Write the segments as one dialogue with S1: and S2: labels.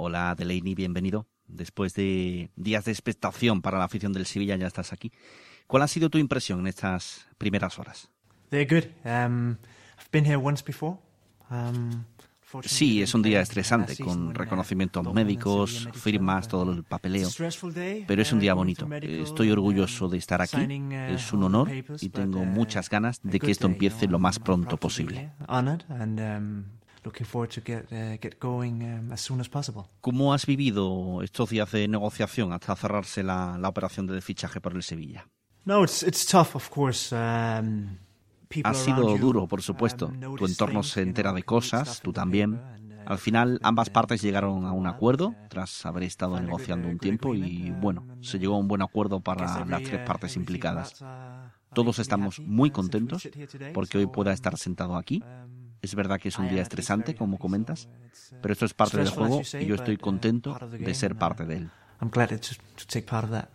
S1: Hola Delaney, bienvenido. Después de días de expectación para la afición del Sevilla, ya estás aquí. ¿Cuál ha sido tu impresión en estas primeras horas?
S2: Um. Um,
S1: Sí, es un día estresante, con reconocimientos médicos, firmas, todo el papeleo. Pero es un día bonito. Estoy orgulloso de estar aquí. Es un honor y tengo muchas ganas de que esto empiece lo más pronto posible. ¿Cómo has vivido estos días de negociación hasta cerrarse la, la operación de fichaje por el Sevilla?
S2: No, it's, it's tough, of course. Um,
S1: ha sido duro, por supuesto. Tu entorno se entera de cosas, tú también. Al final, ambas partes llegaron a un acuerdo tras haber estado negociando un tiempo y, bueno, se llegó a un buen acuerdo para las tres partes implicadas. Todos estamos muy contentos porque hoy pueda estar sentado aquí. Es verdad que es un día estresante, como comentas, pero esto es parte del juego y yo estoy contento de ser parte de él.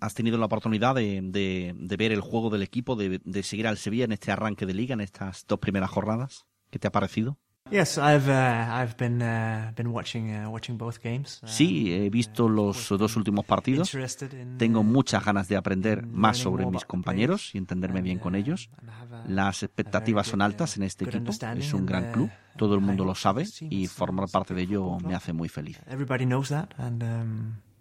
S1: ¿Has tenido la oportunidad de, ver el juego del equipo, de, seguir al Sevilla en este arranque de liga, en estas dos primeras jornadas? ¿Qué te ha parecido? Sí, he visto los dos últimos partidos. Tengo uh, muchas ganas de aprender más sobre mis compañeros y entenderme bien con uh, ellos. Las expectativas son altas en este equipo. Es un gran club, todo el mundo lo sabe y formar parte de ello me hace muy feliz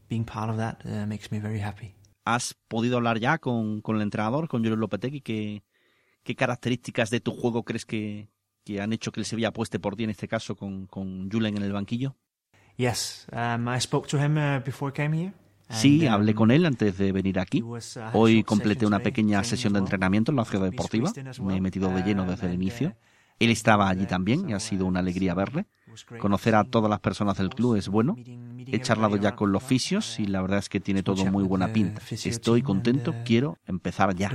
S2: being part of that uh, makes me very happy.
S1: ¿Has podido hablar ya con, con el entrenador, con Julio Lopetegui? ¿Qué, ¿Qué características de tu juego crees que, que han hecho que el Sevilla apueste por ti en este caso con, con Julen en el banquillo?
S2: Yes, um, I spoke to him uh, before I came here.
S1: Sí, hablé con él antes de venir aquí. Uh, Hoy completé una pequeña sesión de entrenamiento en la ciudad deportiva. Me he metido de lleno desde el inicio. Él estaba allí también y ha sido una alegría verle. Conocer a todas las personas del club es bueno. He charlado ya con los fisios y la verdad es que tiene todo muy buena pinta. Estoy contento, quiero empezar ya.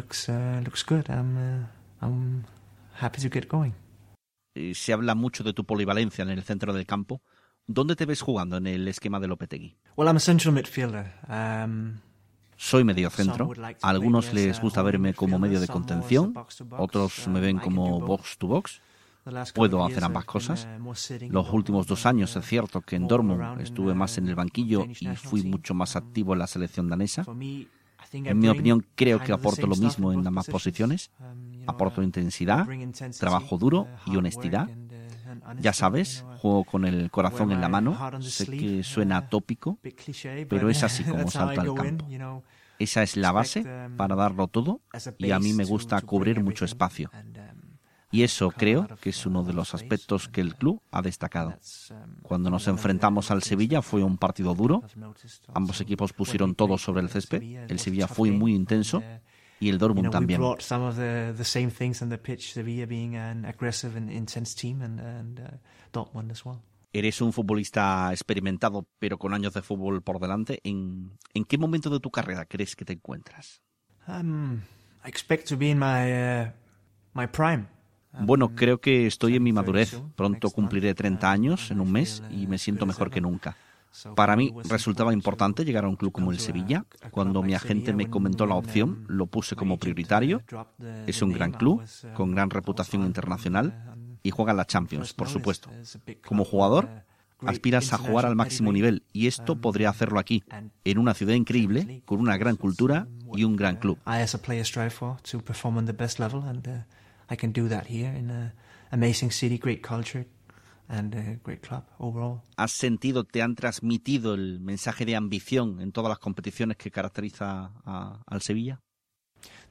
S1: Se habla mucho de tu polivalencia en el centro del campo. ¿Dónde te ves jugando en el esquema de Lopetegui? Um, Soy medio centro. A algunos les gusta verme como medio de contención, otros me ven como box to box. Puedo hacer ambas cosas. Los últimos dos años es cierto que en Dortmund estuve más en el banquillo y fui mucho más activo en la selección danesa. En mi opinión, creo que aporto lo mismo en ambas posiciones. Aporto intensidad, trabajo duro y honestidad. Ya sabes, juego con el corazón en la mano. Sé que suena tópico, pero es así como salto al campo. Esa es la base para darlo todo y a mí me gusta cubrir mucho espacio. Y eso creo que es uno de los aspectos que el club ha destacado. Cuando nos enfrentamos al Sevilla fue un partido duro. Ambos equipos pusieron todo sobre el césped. El Sevilla fue muy intenso y el Dortmund también. Eres un futbolista experimentado, pero con años de fútbol por delante. ¿En, en qué momento de tu carrera crees que te encuentras?
S2: Um, I expect to be in my, uh, my prime.
S1: Bueno, creo que estoy en mi madurez. Pronto cumpliré 30 años en un mes y me siento mejor que nunca. Para mí resultaba importante llegar a un club como el Sevilla. Cuando mi agente me comentó la opción, lo puse como prioritario. Es un gran club, con gran reputación internacional y juega en la Champions, por supuesto. Como jugador, aspiras a jugar al máximo nivel y esto podría hacerlo aquí, en una ciudad increíble, con una gran cultura y un gran club.
S2: I can do that here in a amazing city, great culture and a great club overall.
S1: ¿Has sentido, te han transmitido el mensaje de ambición en todas las competiciones que caracteriza al Sevilla?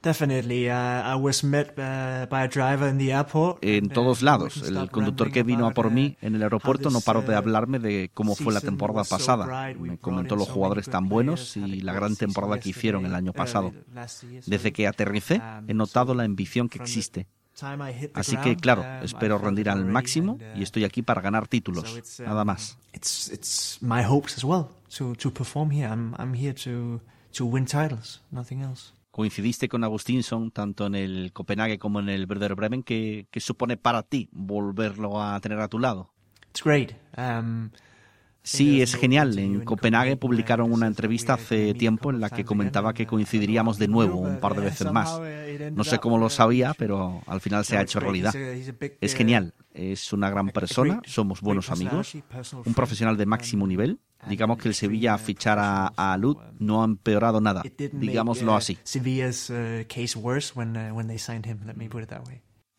S2: Definitely. Uh, I was met uh, by a driver in the airport.
S1: En todos lados. El conductor que vino a por mí uh, en el aeropuerto no paró de hablarme de cómo fue la temporada pasada. Me comentó los jugadores tan buenos y la gran temporada que hicieron el año pasado. Desde que aterricé he notado la ambición que existe. Así que, claro, um, espero rendir al máximo y uh, estoy aquí para ganar títulos, um, nada más. Coincidiste con Agustinson tanto en el Copenhague como en el Werder Bremen. ¿Qué, supone para ti volverlo a tener a tu lado?
S2: It's great. Um,
S1: Sí, es genial. En Copenhague publicaron una entrevista hace tiempo en la que comentaba que coincidiríamos de nuevo un par de veces más. No sé cómo lo sabía, pero al final se ha hecho realidad. Es genial. Es una gran persona, somos buenos amigos, un profesional de máximo nivel. Digamos que el Sevilla fichar a, a no ha empeorado nada, digámoslo así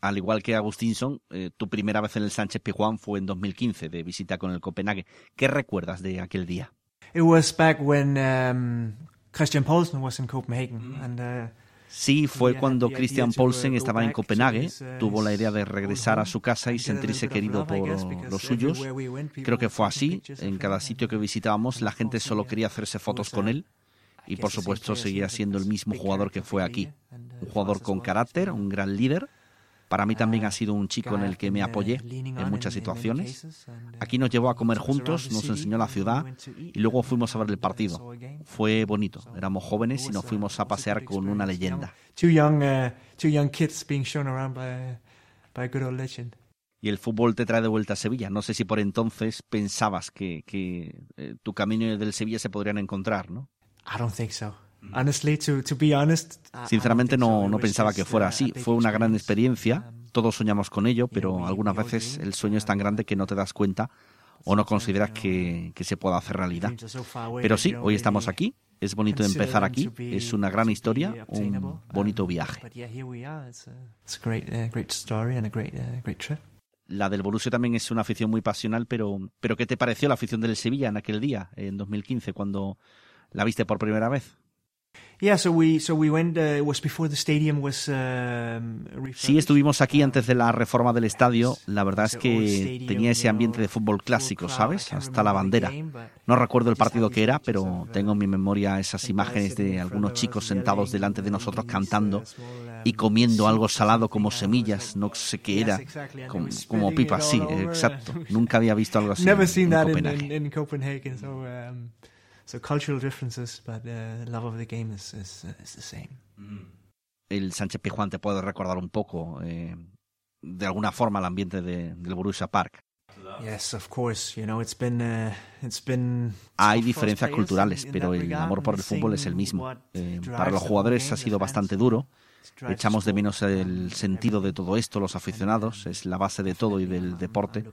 S1: al igual que Agustinson, eh, tu primera vez en el Sánchez Pizjuán fue en 2015, de visita con el Copenhague. ¿Qué recuerdas de aquel día?
S2: It was back when um, Christian Poulsen was in Copenhagen and, uh,
S1: Sí, fue cuando Christian Poulsen estaba en Copenhague, uh, tuvo la idea de regresar a su casa y sentirse querido por los suyos. Creo que fue así. En cada sitio que visitábamos, la gente solo quería hacerse fotos con él. Y por supuesto, seguía siendo el mismo jugador que fue aquí. Un jugador con carácter, un gran líder para mí también ha sido un chico en el que me apoyé en muchas situaciones. Aquí nos llevó a comer juntos, nos enseñó la ciudad y luego fuimos a ver el partido. Fue bonito, éramos jóvenes y nos fuimos a pasear con una leyenda. Y el fútbol te trae de vuelta a Sevilla. No sé si por entonces pensabas que, eh, tu camino y el del Sevilla se podrían encontrar, ¿no?
S2: I don't think so.
S1: Sinceramente no, no pensaba que fuera así. Fue una gran experiencia. Todos soñamos con ello, pero algunas veces el sueño es tan grande que no te das cuenta o no consideras que, que se pueda hacer realidad. Pero sí, hoy estamos aquí. Es bonito empezar aquí. Es una gran historia, un bonito viaje. La del Borussia también es una afición muy pasional, pero, pero ¿qué te pareció la afición del Sevilla en aquel día, en 2015, cuando la viste por primera vez?
S2: Sí,
S1: estuvimos aquí antes de la reforma del estadio. La verdad es que tenía ese ambiente de fútbol clásico, ¿sabes? Hasta la bandera. No recuerdo el partido que era, pero tengo en mi memoria esas imágenes de algunos chicos sentados delante de nosotros cantando y comiendo algo salado como semillas, no sé qué era, como, pipas, sí, exacto. Nunca había visto algo así en Copenhague.
S2: So cultural differences, but uh, love of the game is, is, uh, is the same.
S1: Mm. El Sánchez Pizjuán te puede recordar un poco, eh, de alguna forma, el ambiente de, del Borussia Park.
S2: Yes, of course. You know, it's been, uh, it's been
S1: Hay diferencias culturales, pero el amor por el fútbol es el mismo. Eh, para los jugadores ha sido bastante duro Echamos de menos el sentido de todo esto, los aficionados, es la base de todo y del deporte.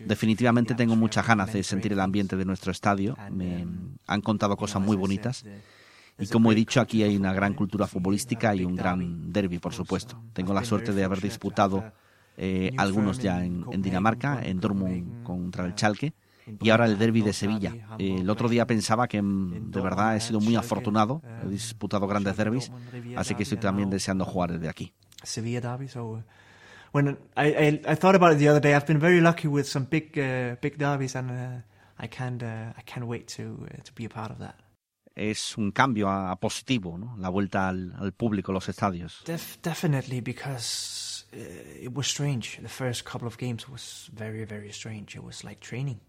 S1: Definitivamente tengo muchas ganas de sentir el ambiente de nuestro estadio. Me han contado cosas muy bonitas. Y como he dicho, aquí hay una gran cultura futbolística y un gran derby, por supuesto. Tengo la suerte de haber disputado eh, algunos ya en, Dinamarca, en Dortmund contra el Chalke y ahora el derby de Sevilla. el otro día pensaba que mm, de verdad he sido muy afortunado, he disputado grandes derbis, así que estoy también deseando jugar desde aquí.
S2: Sevilla derby, so when I, I, thought about it the other day, I've been very lucky with some big uh, big derbies and uh, I can't uh, I can't wait to to be a part of that.
S1: Es un cambio a, positivo, ¿no? La vuelta al, al público, los estadios.
S2: Def, definitely because it was strange. The first couple of games was very very strange. It was like training.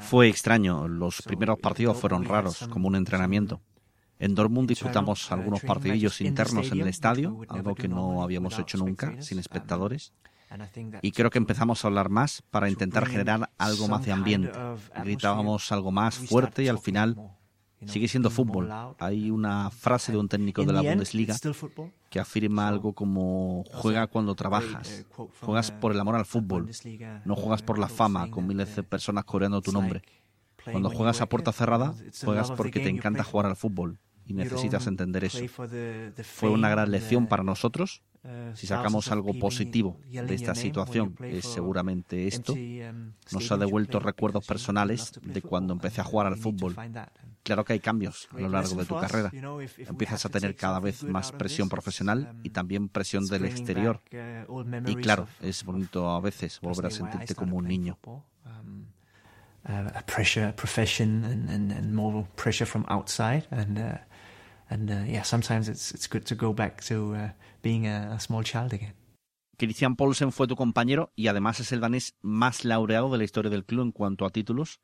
S1: Fue extraño, los primeros partidos fueron raros, como un entrenamiento. En Dortmund disputamos algunos partidillos internos en el estadio, algo que no habíamos hecho nunca, sin espectadores. Y creo que empezamos a hablar más para intentar generar algo más de ambiente. Gritábamos algo más fuerte y al final sigue siendo fútbol. Hay una frase de un técnico de la Bundesliga que afirma algo como juega cuando trabajas, juegas por el amor al fútbol, no juegas por la fama con miles de personas coreando tu nombre. Cuando juegas a puerta cerrada, juegas porque te encanta jugar al fútbol y necesitas entender eso. Fue una gran lección para nosotros. Si sacamos algo positivo de esta situación, es seguramente esto. Nos ha devuelto recuerdos personales de cuando empecé a jugar al fútbol. Claro que hay cambios a lo largo de tu carrera. Empiezas a tener cada vez más presión profesional y también presión del exterior. Y claro, es bonito a veces volver a sentirte como un niño.
S2: pressure, profession, and, more pressure from outside, and uh, and uh, yeah, sometimes it's good to go back to uh, being a, small child again.
S1: Christian Paulsen fue tu compañero y además es el danés más laureado de la historia del club en cuanto a títulos.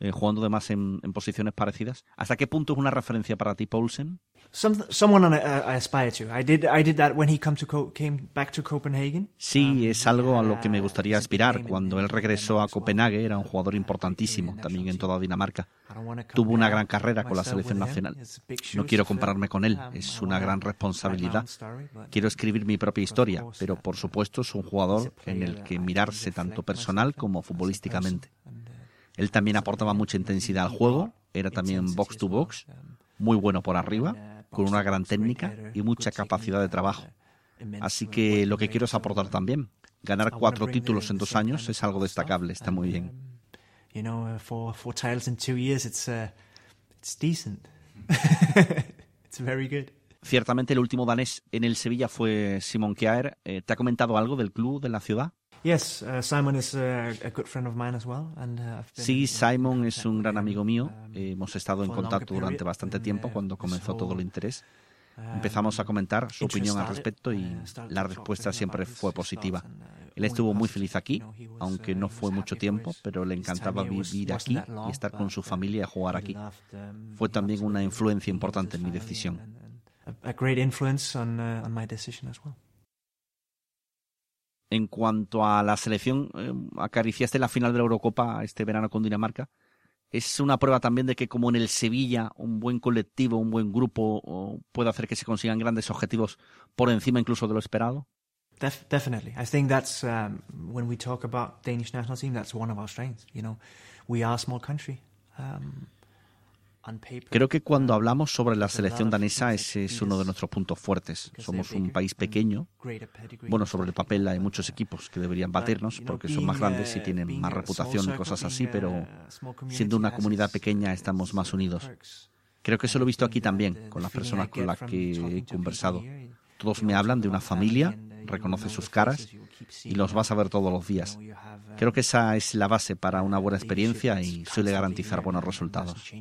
S1: Eh, jugando además en, en, posiciones parecidas. ¿Hasta qué punto es una referencia para ti, Paulsen? Sí, es algo a lo que me gustaría aspirar. Cuando él regresó a Copenhague era un jugador importantísimo, también en toda Dinamarca. Tuvo una gran carrera con la selección nacional. No quiero compararme con él, es una gran responsabilidad. Quiero escribir mi propia historia, pero por supuesto es un jugador en el que mirarse tanto personal como futbolísticamente. Él también aportaba mucha intensidad al juego, era también box to box, muy bueno por arriba, con una gran técnica y mucha capacidad de trabajo. Así que lo que quiero es aportar también. Ganar cuatro títulos en dos años es algo destacable, está muy bien. Ciertamente el último danés en el Sevilla fue Simon Kjaer. Eh, ¿Te ha comentado algo del club, de la ciudad? Sí, Simon es un gran amigo mío. Um, hemos estado en contacto durante bastante tiempo cuando comenzó todo el interés. Um, Empezamos a comentar su opinión al respecto y uh, la respuesta siempre fue positiva. Uh, Él estuvo muy feliz aquí, aunque no uh, fue mucho tiempo, pero le encantaba vivir aquí y estar con su familia y jugar aquí. Um, fue también una influencia importante en mi decisión. En cuanto a la selección, eh, acariciaste la final de la Eurocopa este verano con Dinamarca. Es una prueba también de que como en el Sevilla, un buen colectivo, un buen grupo puede hacer que se consigan grandes objetivos por encima incluso de lo esperado.
S2: definitely. I think that's um, when we talk about Danish national team, that's one of our strengths. You know, we are a small country. Um,
S1: Creo que cuando hablamos sobre la selección danesa ese es uno de nuestros puntos fuertes. Somos un país pequeño. Bueno, sobre el papel hay muchos equipos que deberían batirnos porque son más grandes y tienen más reputación y cosas así, pero siendo una comunidad pequeña estamos más unidos. Creo que eso lo he visto aquí también, con las personas con las que he conversado. Todos me hablan de una familia, reconoce sus caras y los vas a ver todos los días. Creo que esa es la base para una buena experiencia y suele garantizar buenos resultados.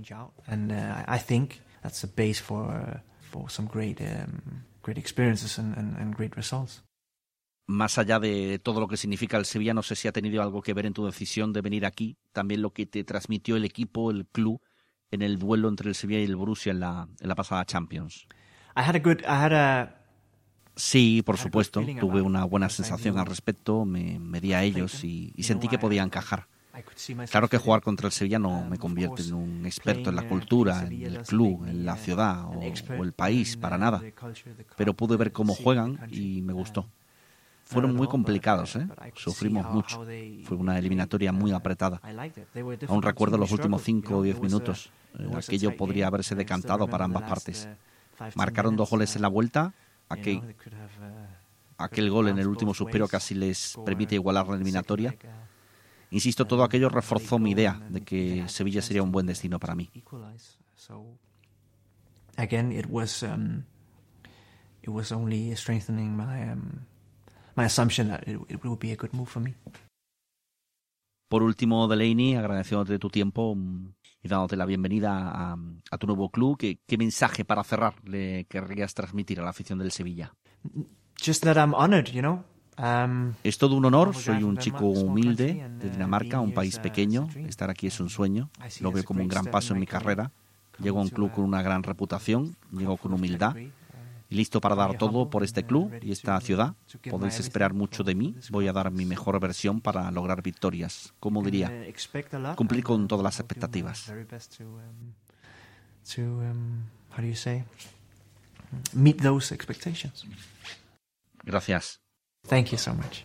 S1: Más allá de todo lo que significa el Sevilla, no sé si ha tenido algo que ver en tu decisión de venir aquí, también lo que te transmitió el equipo, el club, en el duelo entre el Sevilla y el Borussia en la, en la pasada Champions.
S2: I had a good, I had a,
S1: Sí, por supuesto. Tuve una buena sensación al respecto, me, di a ellos y, sentí que podía encajar. Claro que jugar contra el Sevilla no me convierte en un experto en la cultura, en el club, en la ciudad o, el país, para nada. Pero pude ver cómo juegan y me gustó. Fueron muy complicados, ¿eh? sufrimos mucho. Fue una eliminatoria muy apretada. Aún recuerdo los últimos 5 o 10 minutos. Aquello podría haberse decantado para ambas partes. Marcaron dos goles en la vuelta aquel, uh, aquel gol en el último suspiro casi les permite igualar la eliminatoria. Insisto, todo aquello reforzó mi idea de que Sevilla sería un buen destino para mí. Again, it was um, it was only strengthening my um, my assumption that it, it would be a good move for me. Por último, Delaney, agradeciéndote tu tiempo mm, y dándote la bienvenida a, a tu nuevo club, ¿qué, ¿qué, mensaje para cerrar le querrías transmitir a la afición del Sevilla?
S2: Just that I'm honored, you know?
S1: Um, es todo un honor, soy un chico humilde de Dinamarca, un país pequeño. Estar aquí es un sueño, lo veo como un gran paso en mi carrera. Llego a un club con una gran reputación, llego con humildad listo para dar todo por este club y esta ciudad. Podéis esperar mucho de mí. Voy a dar mi mejor versión para lograr victorias. Como diría, cumplir con todas las expectativas. Meet those expectations. Gracias.
S2: Thank you so much.